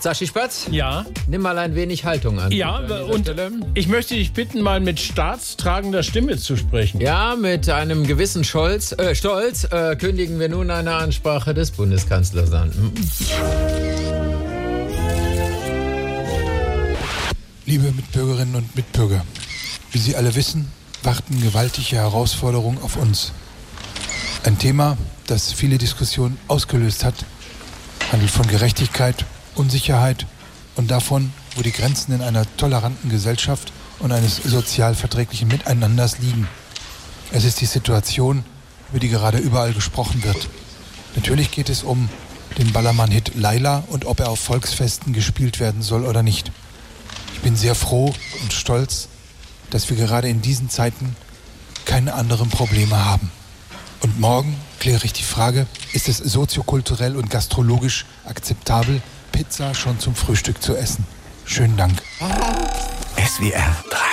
Sashi Spatz, Ja, nimm mal ein wenig Haltung an. ja, und Stelle. ich möchte dich bitten, mal mit staatstragender Stimme zu sprechen. Ja, mit einem gewissen Scholz, äh, Stolz äh, kündigen wir nun eine Ansprache des Bundeskanzlers an. Liebe Mitbürgerinnen und Mitbürger, wie Sie alle wissen, warten gewaltige Herausforderungen auf uns. Ein Thema, das viele Diskussionen ausgelöst hat, handelt von Gerechtigkeit, Unsicherheit und davon, wo die Grenzen in einer toleranten Gesellschaft und eines sozial verträglichen Miteinanders liegen. Es ist die Situation, über die gerade überall gesprochen wird. Natürlich geht es um den Ballermann-Hit Laila und ob er auf Volksfesten gespielt werden soll oder nicht. Ich bin sehr froh und stolz, dass wir gerade in diesen Zeiten keine anderen Probleme haben. Und morgen kläre ich die Frage, ist es soziokulturell und gastrologisch akzeptabel, Pizza schon zum Frühstück zu essen? Schönen Dank. SWR 3